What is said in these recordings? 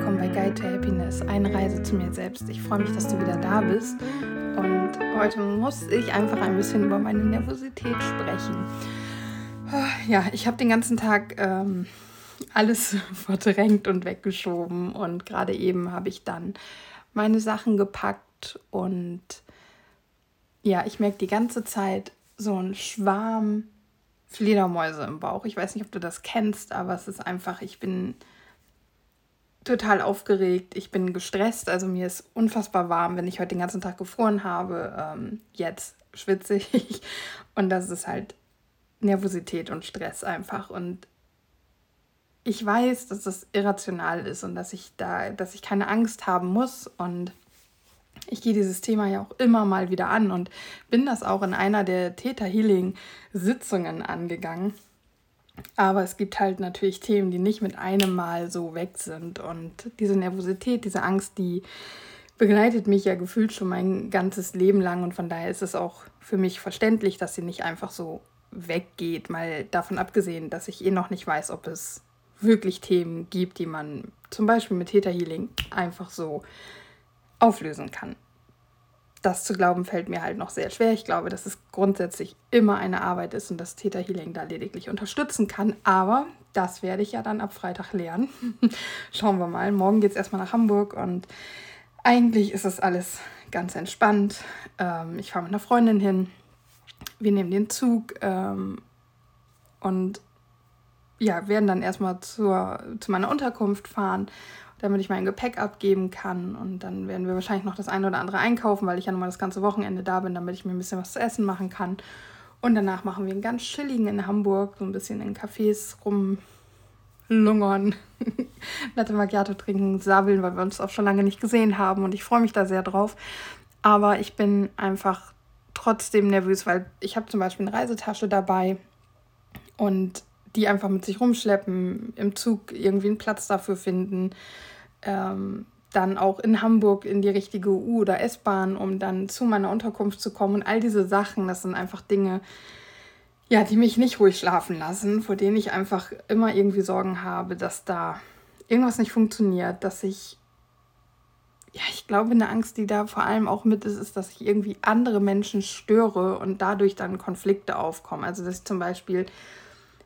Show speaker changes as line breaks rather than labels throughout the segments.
willkommen bei Guide to Happiness, eine Reise zu mir selbst. Ich freue mich, dass du wieder da bist. Und heute muss ich einfach ein bisschen über meine Nervosität sprechen. Ja, ich habe den ganzen Tag ähm, alles verdrängt und weggeschoben. Und gerade eben habe ich dann meine Sachen gepackt. Und ja, ich merke die ganze Zeit so einen Schwarm Fledermäuse im Bauch. Ich weiß nicht, ob du das kennst, aber es ist einfach, ich bin total aufgeregt, ich bin gestresst, also mir ist unfassbar warm, wenn ich heute den ganzen Tag gefroren habe. Ähm, jetzt schwitze ich. Und das ist halt Nervosität und Stress einfach. Und ich weiß, dass das irrational ist und dass ich da, dass ich keine Angst haben muss. Und ich gehe dieses Thema ja auch immer mal wieder an und bin das auch in einer der Theta Healing Sitzungen angegangen. Aber es gibt halt natürlich Themen, die nicht mit einem Mal so weg sind. Und diese Nervosität, diese Angst, die begleitet mich ja gefühlt schon mein ganzes Leben lang. Und von daher ist es auch für mich verständlich, dass sie nicht einfach so weggeht. Mal davon abgesehen, dass ich eh noch nicht weiß, ob es wirklich Themen gibt, die man zum Beispiel mit Theta Healing einfach so auflösen kann das zu glauben fällt mir halt noch sehr schwer. Ich glaube, dass es grundsätzlich immer eine Arbeit ist und dass Theta Healing da lediglich unterstützen kann. Aber das werde ich ja dann ab Freitag lernen. Schauen wir mal. Morgen geht es erstmal nach Hamburg und eigentlich ist es alles ganz entspannt. Ähm, ich fahre mit einer Freundin hin. Wir nehmen den Zug ähm, und ja, werden dann erstmal zur, zu meiner Unterkunft fahren damit ich mein Gepäck abgeben kann. Und dann werden wir wahrscheinlich noch das eine oder andere einkaufen, weil ich ja nun mal das ganze Wochenende da bin, damit ich mir ein bisschen was zu essen machen kann. Und danach machen wir einen ganz chilligen in Hamburg, so ein bisschen in Cafés rumlungern, Latte Macchiato trinken, sabbeln, weil wir uns auch schon lange nicht gesehen haben. Und ich freue mich da sehr drauf. Aber ich bin einfach trotzdem nervös, weil ich habe zum Beispiel eine Reisetasche dabei und die einfach mit sich rumschleppen, im Zug irgendwie einen Platz dafür finden, ähm, dann auch in Hamburg in die richtige U- oder S-Bahn, um dann zu meiner Unterkunft zu kommen. Und all diese Sachen, das sind einfach Dinge, ja, die mich nicht ruhig schlafen lassen, vor denen ich einfach immer irgendwie Sorgen habe, dass da irgendwas nicht funktioniert, dass ich, ja, ich glaube, eine Angst, die da vor allem auch mit ist, ist, dass ich irgendwie andere Menschen störe und dadurch dann Konflikte aufkommen. Also, dass ich zum Beispiel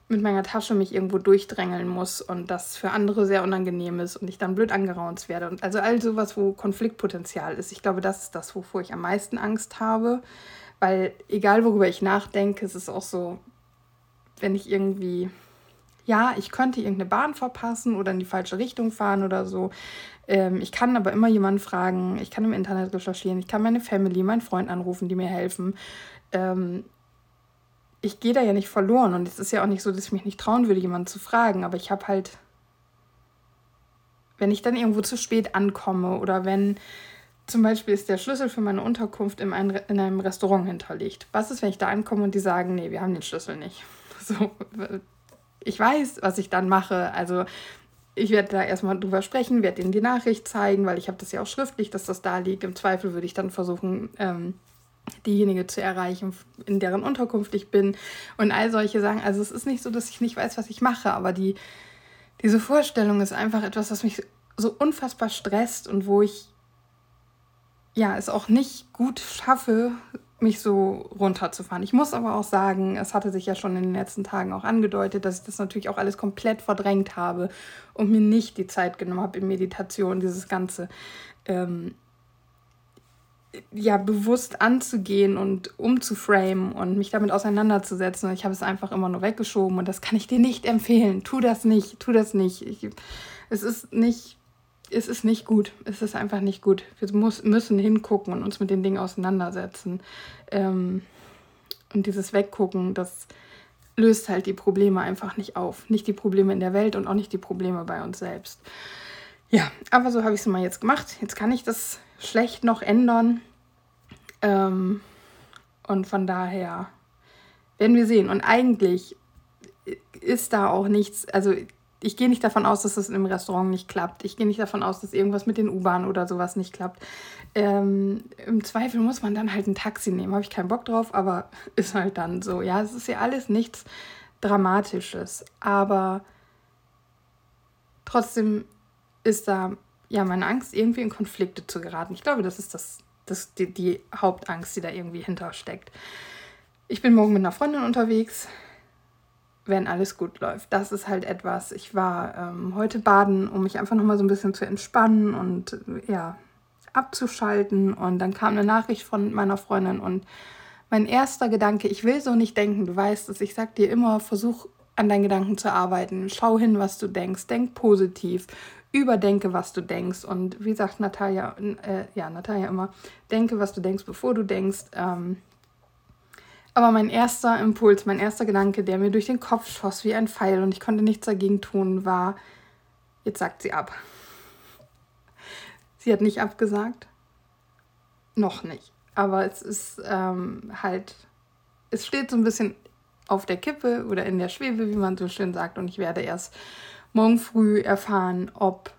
mit meiner Tasche mich irgendwo durchdrängeln muss und das für andere sehr unangenehm ist und ich dann blöd angeraunt werde. Und also all sowas, wo Konfliktpotenzial ist. Ich glaube, das ist das, wovor ich am meisten Angst habe. Weil egal worüber ich nachdenke, es ist auch so, wenn ich irgendwie, ja, ich könnte irgendeine Bahn verpassen oder in die falsche Richtung fahren oder so. Ähm, ich kann aber immer jemanden fragen, ich kann im Internet recherchieren, ich kann meine Family, meinen Freund anrufen, die mir helfen. Ähm, ich gehe da ja nicht verloren und es ist ja auch nicht so, dass ich mich nicht trauen würde, jemanden zu fragen, aber ich habe halt, wenn ich dann irgendwo zu spät ankomme oder wenn zum Beispiel ist der Schlüssel für meine Unterkunft in, ein, in einem Restaurant hinterlegt. Was ist, wenn ich da ankomme und die sagen, nee, wir haben den Schlüssel nicht? So, ich weiß, was ich dann mache. Also ich werde da erstmal drüber sprechen, werde ihnen die Nachricht zeigen, weil ich habe das ja auch schriftlich, dass das da liegt. Im Zweifel würde ich dann versuchen, ähm, diejenige zu erreichen, in deren Unterkunft ich bin und all solche Sachen. Also es ist nicht so, dass ich nicht weiß, was ich mache, aber die, diese Vorstellung ist einfach etwas, was mich so unfassbar stresst und wo ich ja es auch nicht gut schaffe, mich so runterzufahren. Ich muss aber auch sagen, es hatte sich ja schon in den letzten Tagen auch angedeutet, dass ich das natürlich auch alles komplett verdrängt habe und mir nicht die Zeit genommen habe in Meditation, dieses ganze ähm, ja bewusst anzugehen und umzuframen und mich damit auseinanderzusetzen. Ich habe es einfach immer nur weggeschoben und das kann ich dir nicht empfehlen. Tu das nicht, tu das nicht. Ich, es ist nicht, es ist nicht gut. Es ist einfach nicht gut. Wir muss, müssen hingucken und uns mit den Dingen auseinandersetzen. Ähm, und dieses Weggucken, das löst halt die Probleme einfach nicht auf. Nicht die Probleme in der Welt und auch nicht die Probleme bei uns selbst. Ja, aber so habe ich es mal jetzt gemacht. Jetzt kann ich das schlecht noch ändern. Ähm, und von daher werden wir sehen. Und eigentlich ist da auch nichts, also ich gehe nicht davon aus, dass es im Restaurant nicht klappt. Ich gehe nicht davon aus, dass irgendwas mit den U-Bahnen oder sowas nicht klappt. Ähm, Im Zweifel muss man dann halt ein Taxi nehmen. Habe ich keinen Bock drauf, aber ist halt dann so. Ja, es ist ja alles nichts Dramatisches. Aber trotzdem ist da ja meine Angst, irgendwie in Konflikte zu geraten. Ich glaube, das ist das, das die, die Hauptangst, die da irgendwie hintersteckt. Ich bin morgen mit einer Freundin unterwegs, wenn alles gut läuft. Das ist halt etwas. Ich war ähm, heute baden, um mich einfach nochmal so ein bisschen zu entspannen und ja, abzuschalten. Und dann kam eine Nachricht von meiner Freundin und mein erster Gedanke, ich will so nicht denken, du weißt es, ich sag dir immer, versuch an deinen Gedanken zu arbeiten, schau hin, was du denkst, denk positiv, überdenke, was du denkst. Und wie sagt Natalia, äh, ja, Natalia immer, denke, was du denkst, bevor du denkst. Ähm, aber mein erster Impuls, mein erster Gedanke, der mir durch den Kopf schoss wie ein Pfeil und ich konnte nichts dagegen tun, war, jetzt sagt sie ab. Sie hat nicht abgesagt. Noch nicht. Aber es ist ähm, halt, es steht so ein bisschen auf der Kippe oder in der Schwebe, wie man so schön sagt. Und ich werde erst morgen früh erfahren, ob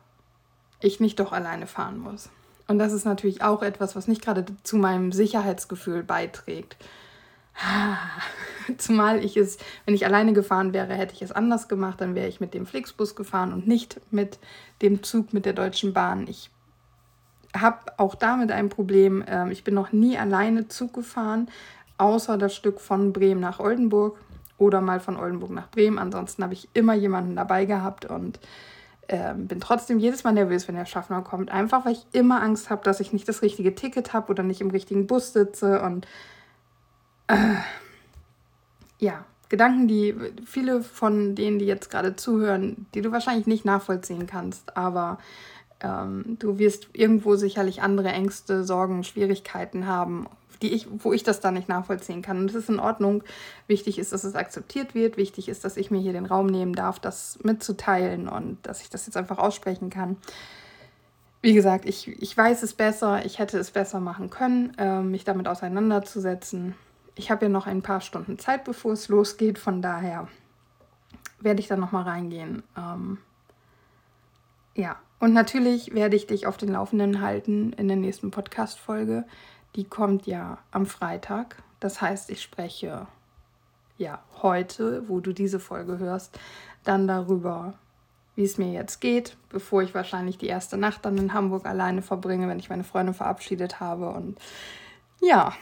ich nicht doch alleine fahren muss. Und das ist natürlich auch etwas, was nicht gerade zu meinem Sicherheitsgefühl beiträgt. Zumal ich es, wenn ich alleine gefahren wäre, hätte ich es anders gemacht. Dann wäre ich mit dem Flixbus gefahren und nicht mit dem Zug mit der Deutschen Bahn. Ich habe auch damit ein Problem. Ähm, ich bin noch nie alleine Zug gefahren, außer das Stück von Bremen nach Oldenburg oder mal von Oldenburg nach Bremen. Ansonsten habe ich immer jemanden dabei gehabt und ähm, bin trotzdem jedes Mal nervös, wenn der Schaffner kommt. Einfach weil ich immer Angst habe, dass ich nicht das richtige Ticket habe oder nicht im richtigen Bus sitze und äh, ja, Gedanken, die viele von denen, die jetzt gerade zuhören, die du wahrscheinlich nicht nachvollziehen kannst, aber ähm, du wirst irgendwo sicherlich andere Ängste, Sorgen, Schwierigkeiten haben, die ich, wo ich das dann nicht nachvollziehen kann. Und das ist in Ordnung. Wichtig ist, dass es akzeptiert wird. Wichtig ist, dass ich mir hier den Raum nehmen darf, das mitzuteilen und dass ich das jetzt einfach aussprechen kann. Wie gesagt, ich, ich weiß es besser, ich hätte es besser machen können, äh, mich damit auseinanderzusetzen ich habe ja noch ein paar Stunden Zeit, bevor es losgeht. Von daher werde ich dann nochmal reingehen. Ähm, ja, und natürlich werde ich dich auf den Laufenden halten in der nächsten Podcast-Folge. Die kommt ja am Freitag. Das heißt, ich spreche ja heute, wo du diese Folge hörst, dann darüber, wie es mir jetzt geht, bevor ich wahrscheinlich die erste Nacht dann in Hamburg alleine verbringe, wenn ich meine Freunde verabschiedet habe. Und ja,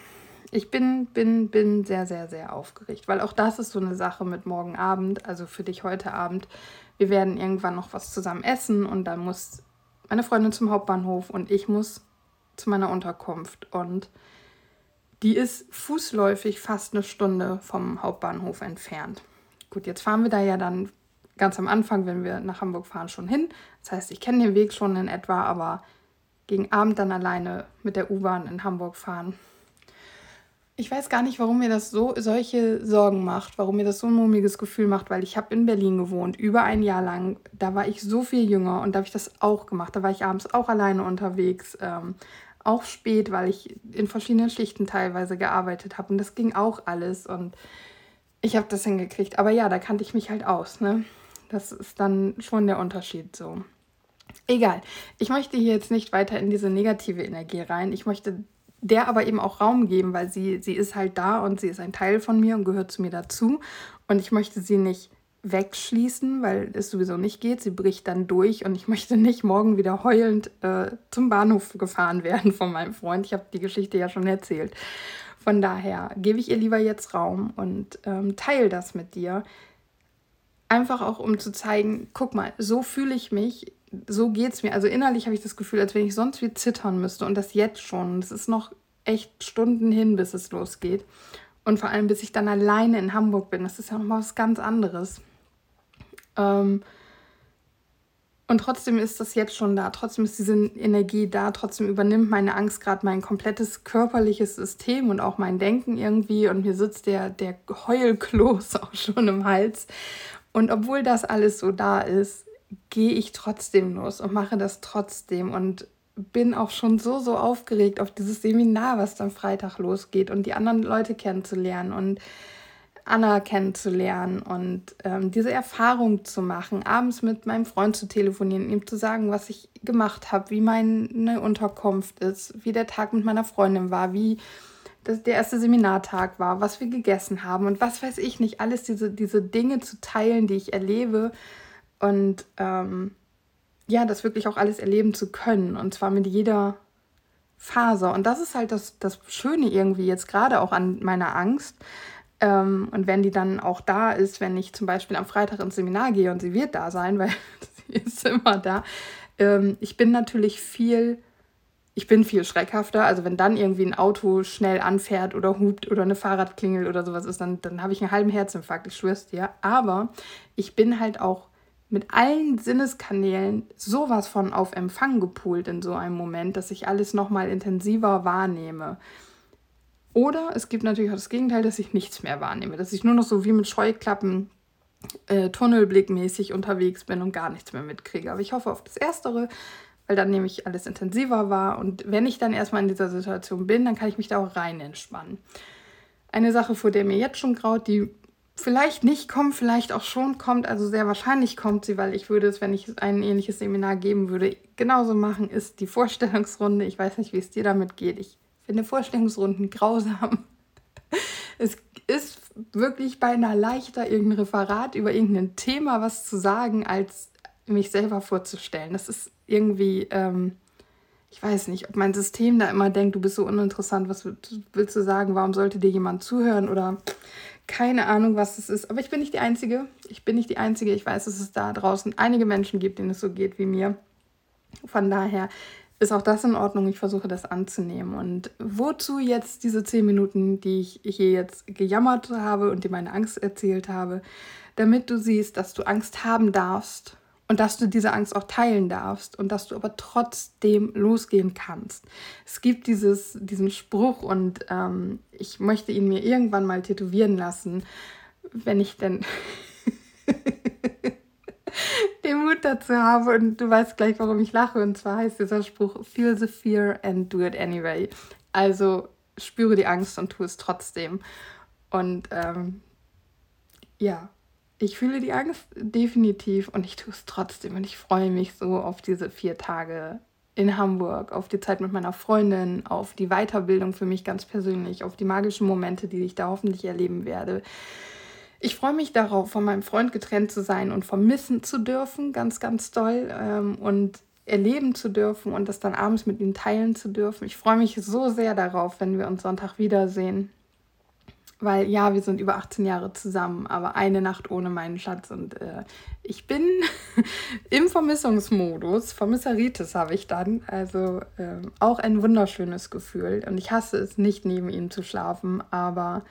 ich bin, bin, bin sehr, sehr, sehr aufgeregt, weil auch das ist so eine Sache mit morgen Abend, also für dich heute Abend. Wir werden irgendwann noch was zusammen essen und dann muss meine Freundin zum Hauptbahnhof und ich muss zu meiner Unterkunft. Und die ist fußläufig fast eine Stunde vom Hauptbahnhof entfernt. Gut, jetzt fahren wir da ja dann ganz am Anfang, wenn wir nach Hamburg fahren, schon hin. Das heißt, ich kenne den Weg schon in etwa, aber gegen Abend dann alleine mit der U-Bahn in Hamburg fahren, ich weiß gar nicht, warum mir das so solche Sorgen macht, warum mir das so ein mummiges Gefühl macht, weil ich habe in Berlin gewohnt, über ein Jahr lang. Da war ich so viel jünger und da habe ich das auch gemacht. Da war ich abends auch alleine unterwegs, ähm, auch spät, weil ich in verschiedenen Schichten teilweise gearbeitet habe und das ging auch alles und ich habe das hingekriegt. Aber ja, da kannte ich mich halt aus. Ne? Das ist dann schon der Unterschied so. Egal. Ich möchte hier jetzt nicht weiter in diese negative Energie rein. Ich möchte der aber eben auch Raum geben, weil sie, sie ist halt da und sie ist ein Teil von mir und gehört zu mir dazu. Und ich möchte sie nicht wegschließen, weil es sowieso nicht geht. Sie bricht dann durch und ich möchte nicht morgen wieder heulend äh, zum Bahnhof gefahren werden von meinem Freund. Ich habe die Geschichte ja schon erzählt. Von daher gebe ich ihr lieber jetzt Raum und ähm, teile das mit dir. Einfach auch, um zu zeigen, guck mal, so fühle ich mich, so geht es mir. Also innerlich habe ich das Gefühl, als wenn ich sonst wie zittern müsste und das jetzt schon. Es ist noch echt Stunden hin, bis es losgeht. Und vor allem, bis ich dann alleine in Hamburg bin. Das ist ja nochmal was ganz anderes. Ähm und trotzdem ist das jetzt schon da. Trotzdem ist diese Energie da. Trotzdem übernimmt meine Angst gerade mein komplettes körperliches System und auch mein Denken irgendwie. Und mir sitzt der, der Heulkloß auch schon im Hals. Und obwohl das alles so da ist, gehe ich trotzdem los und mache das trotzdem und bin auch schon so, so aufgeregt auf dieses Seminar, was dann Freitag losgeht und die anderen Leute kennenzulernen und Anna kennenzulernen und ähm, diese Erfahrung zu machen, abends mit meinem Freund zu telefonieren, ihm zu sagen, was ich gemacht habe, wie meine Unterkunft ist, wie der Tag mit meiner Freundin war, wie das der erste Seminartag war, was wir gegessen haben und was weiß ich nicht, alles diese, diese Dinge zu teilen, die ich erlebe und ähm, ja, das wirklich auch alles erleben zu können. Und zwar mit jeder Faser. Und das ist halt das, das Schöne irgendwie jetzt gerade auch an meiner Angst. Ähm, und wenn die dann auch da ist, wenn ich zum Beispiel am Freitag ins Seminar gehe und sie wird da sein, weil sie ist immer da. Ähm, ich bin natürlich viel, ich bin viel schreckhafter. Also wenn dann irgendwie ein Auto schnell anfährt oder hupt oder eine Fahrradklingel oder sowas ist, dann, dann habe ich einen halben Herzinfarkt, ich schwör's dir. Aber ich bin halt auch mit allen Sinneskanälen sowas von auf Empfang gepoolt in so einem Moment, dass ich alles nochmal intensiver wahrnehme. Oder es gibt natürlich auch das Gegenteil, dass ich nichts mehr wahrnehme, dass ich nur noch so wie mit Scheuklappen äh, tunnelblickmäßig unterwegs bin und gar nichts mehr mitkriege. Aber ich hoffe auf das Erstere, weil dann nehme ich alles intensiver wahr. Und wenn ich dann erstmal in dieser Situation bin, dann kann ich mich da auch rein entspannen. Eine Sache, vor der mir jetzt schon graut, die vielleicht nicht kommt, vielleicht auch schon kommt, also sehr wahrscheinlich kommt sie, weil ich würde es, wenn ich ein ähnliches Seminar geben würde, genauso machen, ist die Vorstellungsrunde. Ich weiß nicht, wie es dir damit geht. Ich finde Vorstellungsrunden grausam. Es ist wirklich beinahe leichter, irgendein Referat über irgendein Thema was zu sagen, als mich selber vorzustellen. Das ist irgendwie, ähm, ich weiß nicht, ob mein System da immer denkt, du bist so uninteressant, was willst du sagen, warum sollte dir jemand zuhören oder keine Ahnung, was es ist. Aber ich bin nicht die Einzige. Ich bin nicht die Einzige. Ich weiß, dass es da draußen einige Menschen gibt, denen es so geht wie mir. Von daher ist auch das in Ordnung. Ich versuche das anzunehmen. Und wozu jetzt diese zehn Minuten, die ich hier jetzt gejammert habe und dir meine Angst erzählt habe, damit du siehst, dass du Angst haben darfst und dass du diese Angst auch teilen darfst und dass du aber trotzdem losgehen kannst. Es gibt dieses, diesen Spruch und ähm, ich möchte ihn mir irgendwann mal tätowieren lassen, wenn ich denn den Mut dazu habe und du weißt gleich, warum ich lache. Und zwar heißt dieser Spruch, feel the fear and do it anyway. Also spüre die Angst und tu es trotzdem. Und ähm, ja, ich fühle die Angst definitiv und ich tue es trotzdem und ich freue mich so auf diese vier Tage in Hamburg, auf die Zeit mit meiner Freundin, auf die Weiterbildung für mich ganz persönlich, auf die magischen Momente, die ich da hoffentlich erleben werde. Ich freue mich darauf, von meinem Freund getrennt zu sein und vermissen zu dürfen, ganz, ganz toll ähm, und erleben zu dürfen und das dann abends mit ihm teilen zu dürfen. Ich freue mich so sehr darauf, wenn wir uns Sonntag wiedersehen. Weil ja, wir sind über 18 Jahre zusammen, aber eine Nacht ohne meinen Schatz. Und äh, ich bin im Vermissungsmodus. Vermisseritis habe ich dann. Also äh, auch ein wunderschönes Gefühl. Und ich hasse es nicht, neben ihm zu schlafen. Aber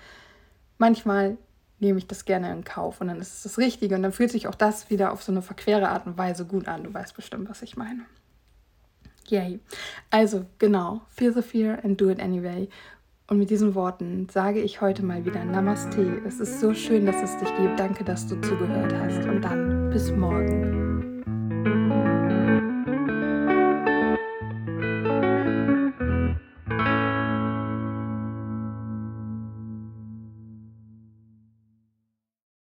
manchmal nehme ich das gerne in Kauf. Und dann ist es das Richtige. Und dann fühlt sich auch das wieder auf so eine verquere Art und Weise gut an. Du weißt bestimmt, was ich meine. Yay. Also, genau. Feel the fear and do it anyway. Und mit diesen Worten sage ich heute mal wieder Namaste. Es ist so schön, dass es dich gibt. Danke, dass du zugehört hast. Und dann bis morgen.